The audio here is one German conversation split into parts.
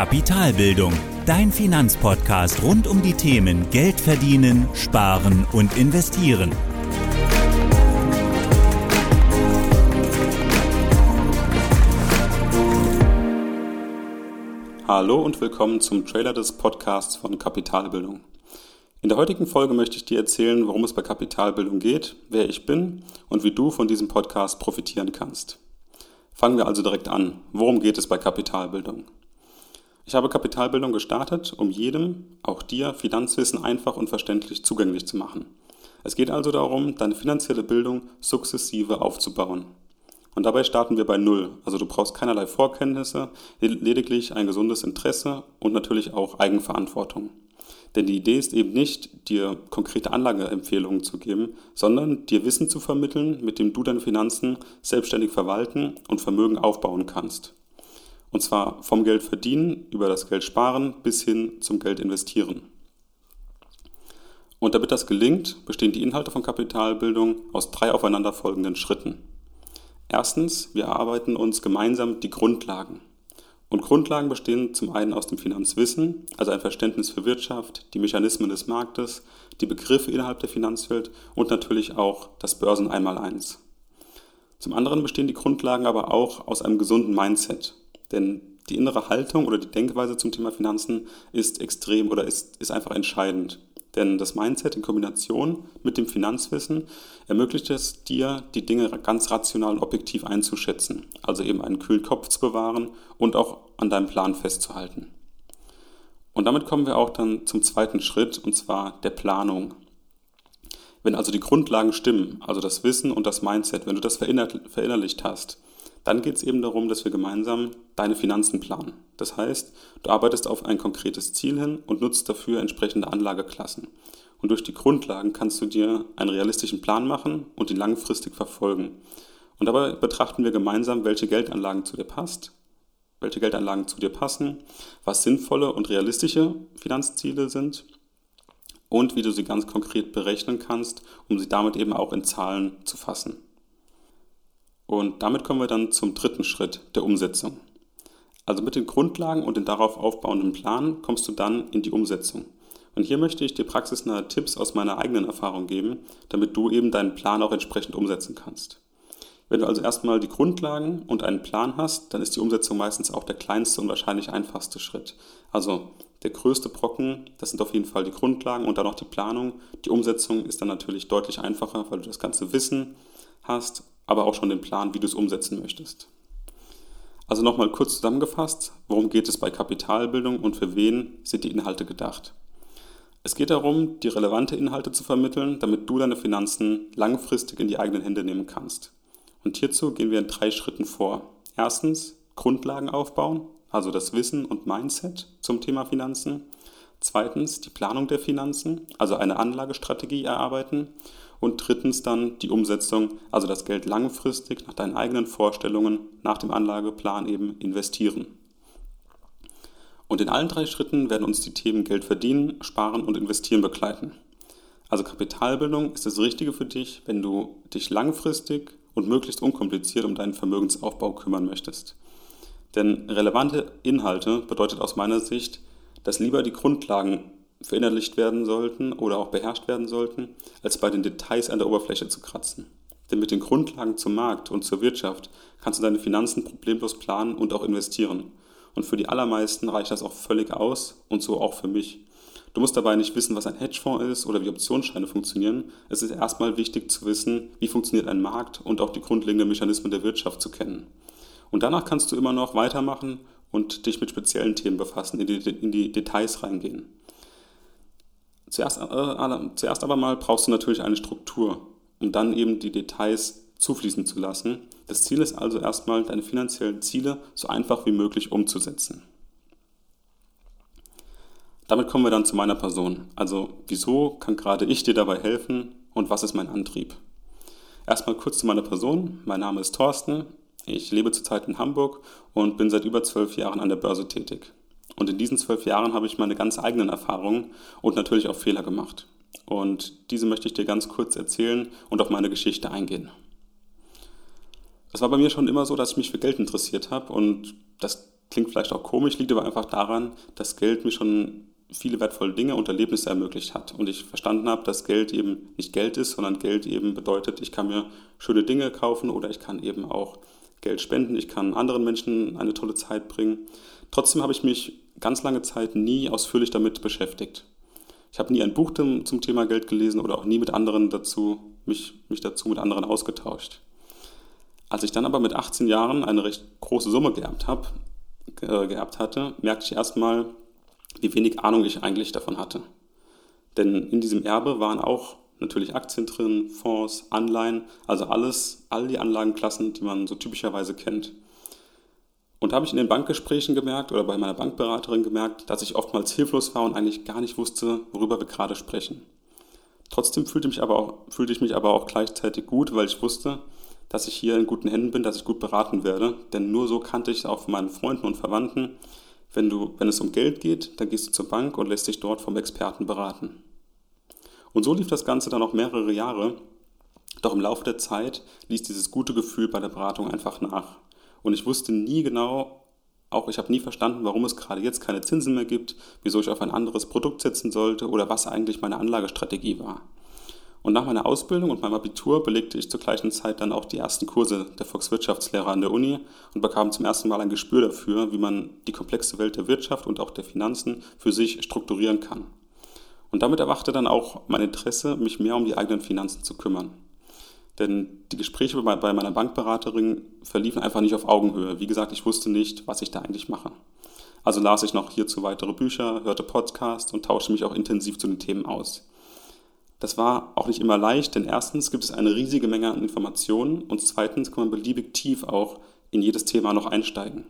Kapitalbildung, dein Finanzpodcast rund um die Themen Geld verdienen, sparen und investieren. Hallo und willkommen zum Trailer des Podcasts von Kapitalbildung. In der heutigen Folge möchte ich dir erzählen, worum es bei Kapitalbildung geht, wer ich bin und wie du von diesem Podcast profitieren kannst. Fangen wir also direkt an. Worum geht es bei Kapitalbildung? Ich habe Kapitalbildung gestartet, um jedem, auch dir, Finanzwissen einfach und verständlich zugänglich zu machen. Es geht also darum, deine finanzielle Bildung sukzessive aufzubauen. Und dabei starten wir bei Null. Also du brauchst keinerlei Vorkenntnisse, lediglich ein gesundes Interesse und natürlich auch Eigenverantwortung. Denn die Idee ist eben nicht, dir konkrete Anlageempfehlungen zu geben, sondern dir Wissen zu vermitteln, mit dem du deine Finanzen selbstständig verwalten und Vermögen aufbauen kannst. Und zwar vom Geld verdienen über das Geld sparen bis hin zum Geld investieren. Und damit das gelingt, bestehen die Inhalte von Kapitalbildung aus drei aufeinanderfolgenden Schritten. Erstens, wir erarbeiten uns gemeinsam die Grundlagen. Und Grundlagen bestehen zum einen aus dem Finanzwissen, also ein Verständnis für Wirtschaft, die Mechanismen des Marktes, die Begriffe innerhalb der Finanzwelt und natürlich auch das Börsen Einmaleins. Zum anderen bestehen die Grundlagen aber auch aus einem gesunden Mindset, denn die innere Haltung oder die Denkweise zum Thema Finanzen ist extrem oder ist, ist einfach entscheidend. Denn das Mindset in Kombination mit dem Finanzwissen ermöglicht es dir, die Dinge ganz rational und objektiv einzuschätzen, also eben einen kühlen Kopf zu bewahren und auch an deinem Plan festzuhalten. Und damit kommen wir auch dann zum zweiten Schritt, und zwar der Planung. Wenn also die Grundlagen stimmen, also das Wissen und das Mindset, wenn du das verinnerlicht hast, dann geht es eben darum, dass wir gemeinsam deine Finanzen planen. Das heißt, du arbeitest auf ein konkretes Ziel hin und nutzt dafür entsprechende Anlageklassen. Und durch die Grundlagen kannst du dir einen realistischen Plan machen und ihn langfristig verfolgen. Und dabei betrachten wir gemeinsam, welche Geldanlagen zu dir passt, welche Geldanlagen zu dir passen, was sinnvolle und realistische Finanzziele sind und wie du sie ganz konkret berechnen kannst, um sie damit eben auch in Zahlen zu fassen. Und damit kommen wir dann zum dritten Schritt der Umsetzung. Also mit den Grundlagen und den darauf aufbauenden Plan kommst du dann in die Umsetzung. Und hier möchte ich dir praxisnahe Tipps aus meiner eigenen Erfahrung geben, damit du eben deinen Plan auch entsprechend umsetzen kannst. Wenn du also erstmal die Grundlagen und einen Plan hast, dann ist die Umsetzung meistens auch der kleinste und wahrscheinlich einfachste Schritt. Also der größte Brocken, das sind auf jeden Fall die Grundlagen und dann noch die Planung. Die Umsetzung ist dann natürlich deutlich einfacher, weil du das ganze Wissen hast aber auch schon den Plan, wie du es umsetzen möchtest. Also nochmal kurz zusammengefasst, worum geht es bei Kapitalbildung und für wen sind die Inhalte gedacht? Es geht darum, die relevante Inhalte zu vermitteln, damit du deine Finanzen langfristig in die eigenen Hände nehmen kannst. Und hierzu gehen wir in drei Schritten vor. Erstens Grundlagen aufbauen, also das Wissen und Mindset zum Thema Finanzen. Zweitens die Planung der Finanzen, also eine Anlagestrategie erarbeiten und drittens dann die Umsetzung, also das Geld langfristig nach deinen eigenen Vorstellungen, nach dem Anlageplan eben investieren. Und in allen drei Schritten werden uns die Themen Geld verdienen, sparen und investieren begleiten. Also Kapitalbildung ist das Richtige für dich, wenn du dich langfristig und möglichst unkompliziert um deinen Vermögensaufbau kümmern möchtest. Denn relevante Inhalte bedeutet aus meiner Sicht, dass lieber die Grundlagen verinnerlicht werden sollten oder auch beherrscht werden sollten, als bei den Details an der Oberfläche zu kratzen. Denn mit den Grundlagen zum Markt und zur Wirtschaft kannst du deine Finanzen problemlos planen und auch investieren. Und für die allermeisten reicht das auch völlig aus und so auch für mich. Du musst dabei nicht wissen, was ein Hedgefonds ist oder wie Optionsscheine funktionieren. Es ist erstmal wichtig zu wissen, wie funktioniert ein Markt und auch die grundlegenden Mechanismen der Wirtschaft zu kennen. Und danach kannst du immer noch weitermachen und dich mit speziellen Themen befassen, in die, in die Details reingehen. Zuerst, äh, zuerst aber mal brauchst du natürlich eine Struktur, um dann eben die Details zufließen zu lassen. Das Ziel ist also erstmal, deine finanziellen Ziele so einfach wie möglich umzusetzen. Damit kommen wir dann zu meiner Person. Also wieso kann gerade ich dir dabei helfen und was ist mein Antrieb? Erstmal kurz zu meiner Person. Mein Name ist Thorsten. Ich lebe zurzeit in Hamburg und bin seit über zwölf Jahren an der Börse tätig. Und in diesen zwölf Jahren habe ich meine ganz eigenen Erfahrungen und natürlich auch Fehler gemacht. Und diese möchte ich dir ganz kurz erzählen und auf meine Geschichte eingehen. Es war bei mir schon immer so, dass ich mich für Geld interessiert habe und das klingt vielleicht auch komisch, liegt aber einfach daran, dass Geld mir schon viele wertvolle Dinge und Erlebnisse ermöglicht hat. Und ich verstanden habe, dass Geld eben nicht Geld ist, sondern Geld eben bedeutet, ich kann mir schöne Dinge kaufen oder ich kann eben auch Geld spenden, ich kann anderen Menschen eine tolle Zeit bringen. Trotzdem habe ich mich ganz lange Zeit nie ausführlich damit beschäftigt. Ich habe nie ein Buch zum Thema Geld gelesen oder auch nie mit anderen dazu, mich, mich dazu mit anderen ausgetauscht. Als ich dann aber mit 18 Jahren eine recht große Summe geerbt, hab, äh, geerbt hatte, merkte ich erstmal, wie wenig Ahnung ich eigentlich davon hatte. Denn in diesem Erbe waren auch natürlich Aktien drin, Fonds, Anleihen, also alles, all die Anlagenklassen, die man so typischerweise kennt. Und da habe ich in den Bankgesprächen gemerkt oder bei meiner Bankberaterin gemerkt, dass ich oftmals hilflos war und eigentlich gar nicht wusste, worüber wir gerade sprechen. Trotzdem fühlte, mich aber auch, fühlte ich mich aber auch gleichzeitig gut, weil ich wusste, dass ich hier in guten Händen bin, dass ich gut beraten werde. Denn nur so kannte ich es auch von meinen Freunden und Verwandten, wenn, du, wenn es um Geld geht, dann gehst du zur Bank und lässt dich dort vom Experten beraten. Und so lief das Ganze dann auch mehrere Jahre. Doch im Laufe der Zeit ließ dieses gute Gefühl bei der Beratung einfach nach. Und ich wusste nie genau, auch ich habe nie verstanden, warum es gerade jetzt keine Zinsen mehr gibt, wieso ich auf ein anderes Produkt setzen sollte oder was eigentlich meine Anlagestrategie war. Und nach meiner Ausbildung und meinem Abitur belegte ich zur gleichen Zeit dann auch die ersten Kurse der Volkswirtschaftslehre an der Uni und bekam zum ersten Mal ein Gespür dafür, wie man die komplexe Welt der Wirtschaft und auch der Finanzen für sich strukturieren kann. Und damit erwachte dann auch mein Interesse, mich mehr um die eigenen Finanzen zu kümmern. Denn die Gespräche bei meiner Bankberaterin verliefen einfach nicht auf Augenhöhe. Wie gesagt, ich wusste nicht, was ich da eigentlich mache. Also las ich noch hierzu weitere Bücher, hörte Podcasts und tauschte mich auch intensiv zu den Themen aus. Das war auch nicht immer leicht, denn erstens gibt es eine riesige Menge an Informationen und zweitens kann man beliebig tief auch in jedes Thema noch einsteigen.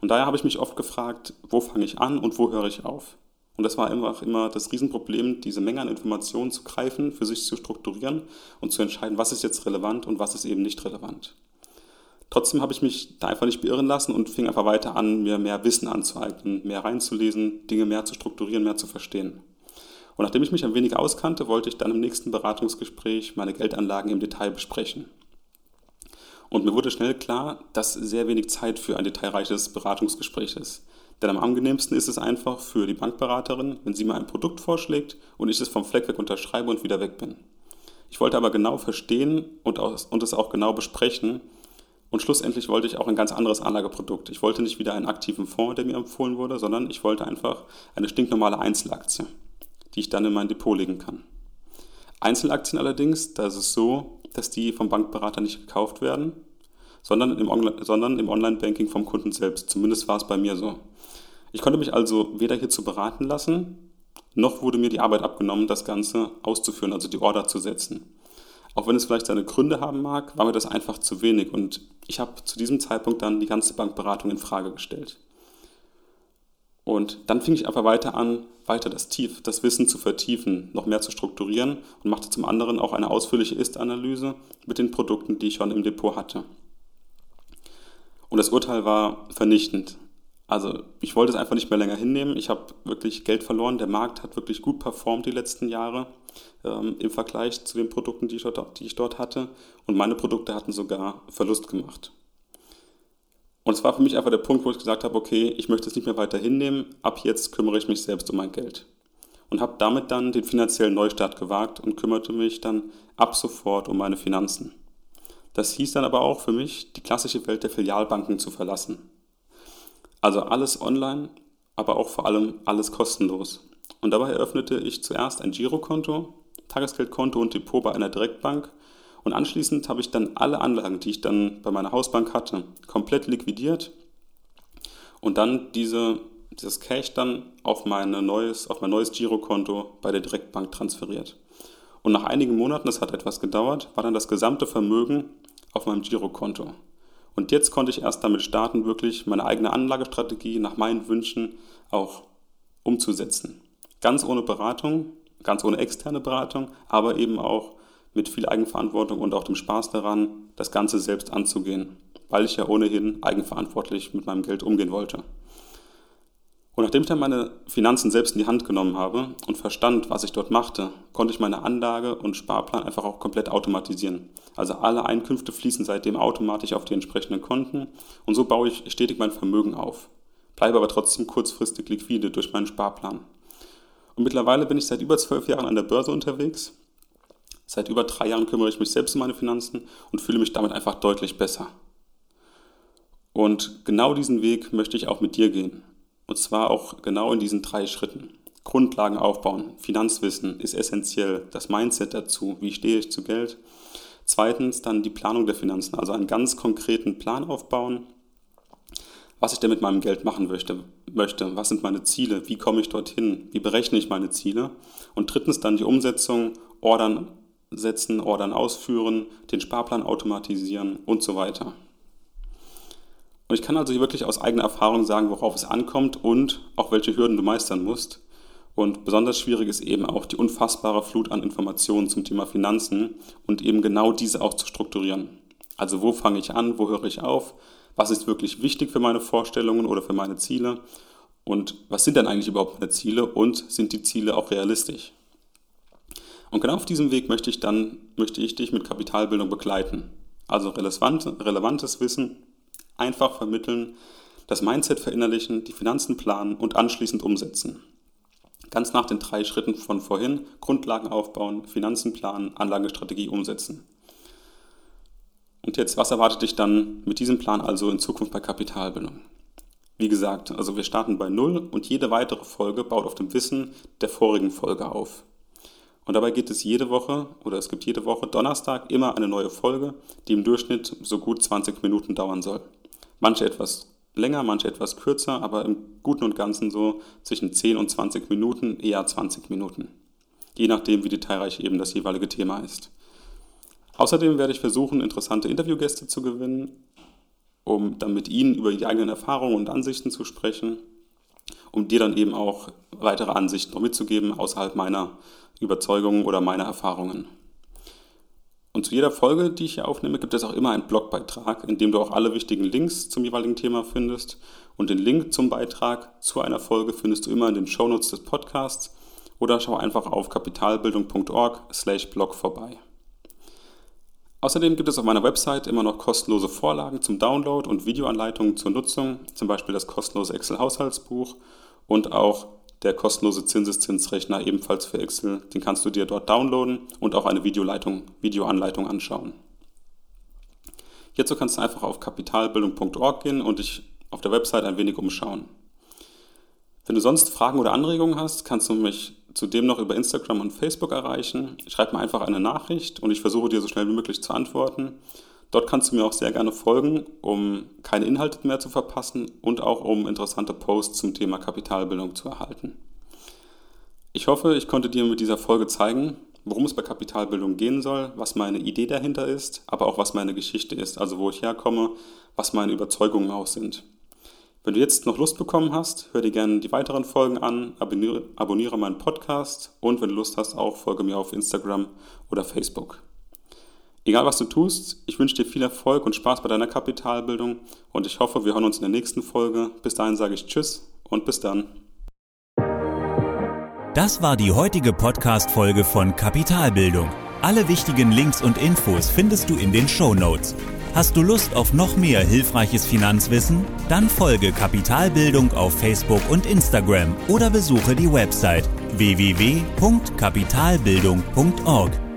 Und daher habe ich mich oft gefragt, wo fange ich an und wo höre ich auf? Und das war einfach immer das Riesenproblem, diese Menge an Informationen zu greifen, für sich zu strukturieren und zu entscheiden, was ist jetzt relevant und was ist eben nicht relevant. Trotzdem habe ich mich da einfach nicht beirren lassen und fing einfach weiter an, mir mehr Wissen anzueignen, mehr reinzulesen, Dinge mehr zu strukturieren, mehr zu verstehen. Und nachdem ich mich ein wenig auskannte, wollte ich dann im nächsten Beratungsgespräch meine Geldanlagen im Detail besprechen. Und mir wurde schnell klar, dass sehr wenig Zeit für ein detailreiches Beratungsgespräch ist. Denn am angenehmsten ist es einfach für die Bankberaterin, wenn sie mir ein Produkt vorschlägt und ich es vom Fleck weg unterschreibe und wieder weg bin. Ich wollte aber genau verstehen und, und es auch genau besprechen. Und schlussendlich wollte ich auch ein ganz anderes Anlageprodukt. Ich wollte nicht wieder einen aktiven Fonds, der mir empfohlen wurde, sondern ich wollte einfach eine stinknormale Einzelaktie die ich dann in mein Depot legen kann. Einzelaktien allerdings, da ist es so, dass die vom Bankberater nicht gekauft werden, sondern im, sondern im Online-Banking vom Kunden selbst. Zumindest war es bei mir so. Ich konnte mich also weder hierzu beraten lassen, noch wurde mir die Arbeit abgenommen, das Ganze auszuführen, also die Order zu setzen. Auch wenn es vielleicht seine Gründe haben mag, war mir das einfach zu wenig und ich habe zu diesem Zeitpunkt dann die ganze Bankberatung in Frage gestellt. Und dann fing ich einfach weiter an, weiter das, Tief, das Wissen zu vertiefen, noch mehr zu strukturieren und machte zum anderen auch eine ausführliche Ist-Analyse mit den Produkten, die ich schon im Depot hatte. Und das Urteil war vernichtend. Also ich wollte es einfach nicht mehr länger hinnehmen. Ich habe wirklich Geld verloren. Der Markt hat wirklich gut performt die letzten Jahre ähm, im Vergleich zu den Produkten, die ich, dort, die ich dort hatte. Und meine Produkte hatten sogar Verlust gemacht. Und es war für mich einfach der Punkt, wo ich gesagt habe, okay, ich möchte es nicht mehr weiter hinnehmen, ab jetzt kümmere ich mich selbst um mein Geld. Und habe damit dann den finanziellen Neustart gewagt und kümmerte mich dann ab sofort um meine Finanzen. Das hieß dann aber auch für mich, die klassische Welt der Filialbanken zu verlassen. Also alles online, aber auch vor allem alles kostenlos. Und dabei eröffnete ich zuerst ein Girokonto, Tagesgeldkonto und Depot bei einer Direktbank und anschließend habe ich dann alle Anlagen, die ich dann bei meiner Hausbank hatte, komplett liquidiert und dann diese, dieses Cash dann auf, meine neues, auf mein neues Girokonto bei der Direktbank transferiert. Und nach einigen Monaten, das hat etwas gedauert, war dann das gesamte Vermögen auf meinem Girokonto. Und jetzt konnte ich erst damit starten, wirklich meine eigene Anlagestrategie nach meinen Wünschen auch umzusetzen. Ganz ohne Beratung, ganz ohne externe Beratung, aber eben auch mit viel Eigenverantwortung und auch dem Spaß daran, das Ganze selbst anzugehen, weil ich ja ohnehin eigenverantwortlich mit meinem Geld umgehen wollte. Und nachdem ich dann meine Finanzen selbst in die Hand genommen habe und verstand, was ich dort machte, konnte ich meine Anlage und Sparplan einfach auch komplett automatisieren. Also alle Einkünfte fließen seitdem automatisch auf die entsprechenden Konten und so baue ich stetig mein Vermögen auf. bleibe aber trotzdem kurzfristig liquide durch meinen Sparplan. Und mittlerweile bin ich seit über zwölf Jahren an der Börse unterwegs. Seit über drei Jahren kümmere ich mich selbst um meine Finanzen und fühle mich damit einfach deutlich besser. Und genau diesen Weg möchte ich auch mit dir gehen. Und zwar auch genau in diesen drei Schritten. Grundlagen aufbauen. Finanzwissen ist essentiell. Das Mindset dazu. Wie stehe ich zu Geld? Zweitens dann die Planung der Finanzen. Also einen ganz konkreten Plan aufbauen. Was ich denn mit meinem Geld machen möchte. möchte. Was sind meine Ziele? Wie komme ich dorthin? Wie berechne ich meine Ziele? Und drittens dann die Umsetzung. Ordern setzen, Ordern ausführen, den Sparplan automatisieren und so weiter. Und ich kann also hier wirklich aus eigener Erfahrung sagen, worauf es ankommt und auch welche Hürden du meistern musst. Und besonders schwierig ist eben auch die unfassbare Flut an Informationen zum Thema Finanzen und eben genau diese auch zu strukturieren. Also wo fange ich an, wo höre ich auf, was ist wirklich wichtig für meine Vorstellungen oder für meine Ziele und was sind denn eigentlich überhaupt meine Ziele und sind die Ziele auch realistisch? Und genau auf diesem Weg möchte ich dann, möchte ich dich mit Kapitalbildung begleiten. Also relevant, relevantes Wissen einfach vermitteln, das Mindset verinnerlichen, die Finanzen planen und anschließend umsetzen. Ganz nach den drei Schritten von vorhin, Grundlagen aufbauen, Finanzen planen, Anlagestrategie umsetzen. Und jetzt, was erwartet dich dann mit diesem Plan also in Zukunft bei Kapitalbildung? Wie gesagt, also wir starten bei Null und jede weitere Folge baut auf dem Wissen der vorigen Folge auf. Und dabei geht es jede Woche oder es gibt jede Woche Donnerstag immer eine neue Folge, die im Durchschnitt so gut 20 Minuten dauern soll. Manche etwas länger, manche etwas kürzer, aber im Guten und Ganzen so zwischen 10 und 20 Minuten, eher 20 Minuten. Je nachdem, wie detailreich eben das jeweilige Thema ist. Außerdem werde ich versuchen, interessante Interviewgäste zu gewinnen, um dann mit ihnen über die eigenen Erfahrungen und Ansichten zu sprechen, um dir dann eben auch weitere Ansichten noch mitzugeben außerhalb meiner Überzeugungen oder meiner Erfahrungen. Und zu jeder Folge, die ich hier aufnehme, gibt es auch immer einen Blogbeitrag, in dem du auch alle wichtigen Links zum jeweiligen Thema findest. Und den Link zum Beitrag zu einer Folge findest du immer in den Shownotes des Podcasts oder schau einfach auf kapitalbildung.org/blog vorbei. Außerdem gibt es auf meiner Website immer noch kostenlose Vorlagen zum Download und Videoanleitungen zur Nutzung, zum Beispiel das kostenlose Excel-Haushaltsbuch und auch der kostenlose Zinseszinsrechner ebenfalls für Excel. Den kannst du dir dort downloaden und auch eine Videoleitung, Videoanleitung anschauen. Hierzu kannst du einfach auf kapitalbildung.org gehen und dich auf der Website ein wenig umschauen. Wenn du sonst Fragen oder Anregungen hast, kannst du mich zudem noch über Instagram und Facebook erreichen. Schreib mir einfach eine Nachricht und ich versuche dir so schnell wie möglich zu antworten. Dort kannst du mir auch sehr gerne folgen, um keine Inhalte mehr zu verpassen und auch um interessante Posts zum Thema Kapitalbildung zu erhalten. Ich hoffe, ich konnte dir mit dieser Folge zeigen, worum es bei Kapitalbildung gehen soll, was meine Idee dahinter ist, aber auch was meine Geschichte ist, also wo ich herkomme, was meine Überzeugungen auch sind. Wenn du jetzt noch Lust bekommen hast, hör dir gerne die weiteren Folgen an, abonniere, abonniere meinen Podcast und wenn du Lust hast, auch folge mir auf Instagram oder Facebook. Egal was du tust, ich wünsche dir viel Erfolg und Spaß bei deiner Kapitalbildung und ich hoffe, wir hören uns in der nächsten Folge. Bis dahin sage ich Tschüss und bis dann. Das war die heutige Podcast-Folge von Kapitalbildung. Alle wichtigen Links und Infos findest du in den Show Notes. Hast du Lust auf noch mehr hilfreiches Finanzwissen? Dann folge Kapitalbildung auf Facebook und Instagram oder besuche die Website www.kapitalbildung.org.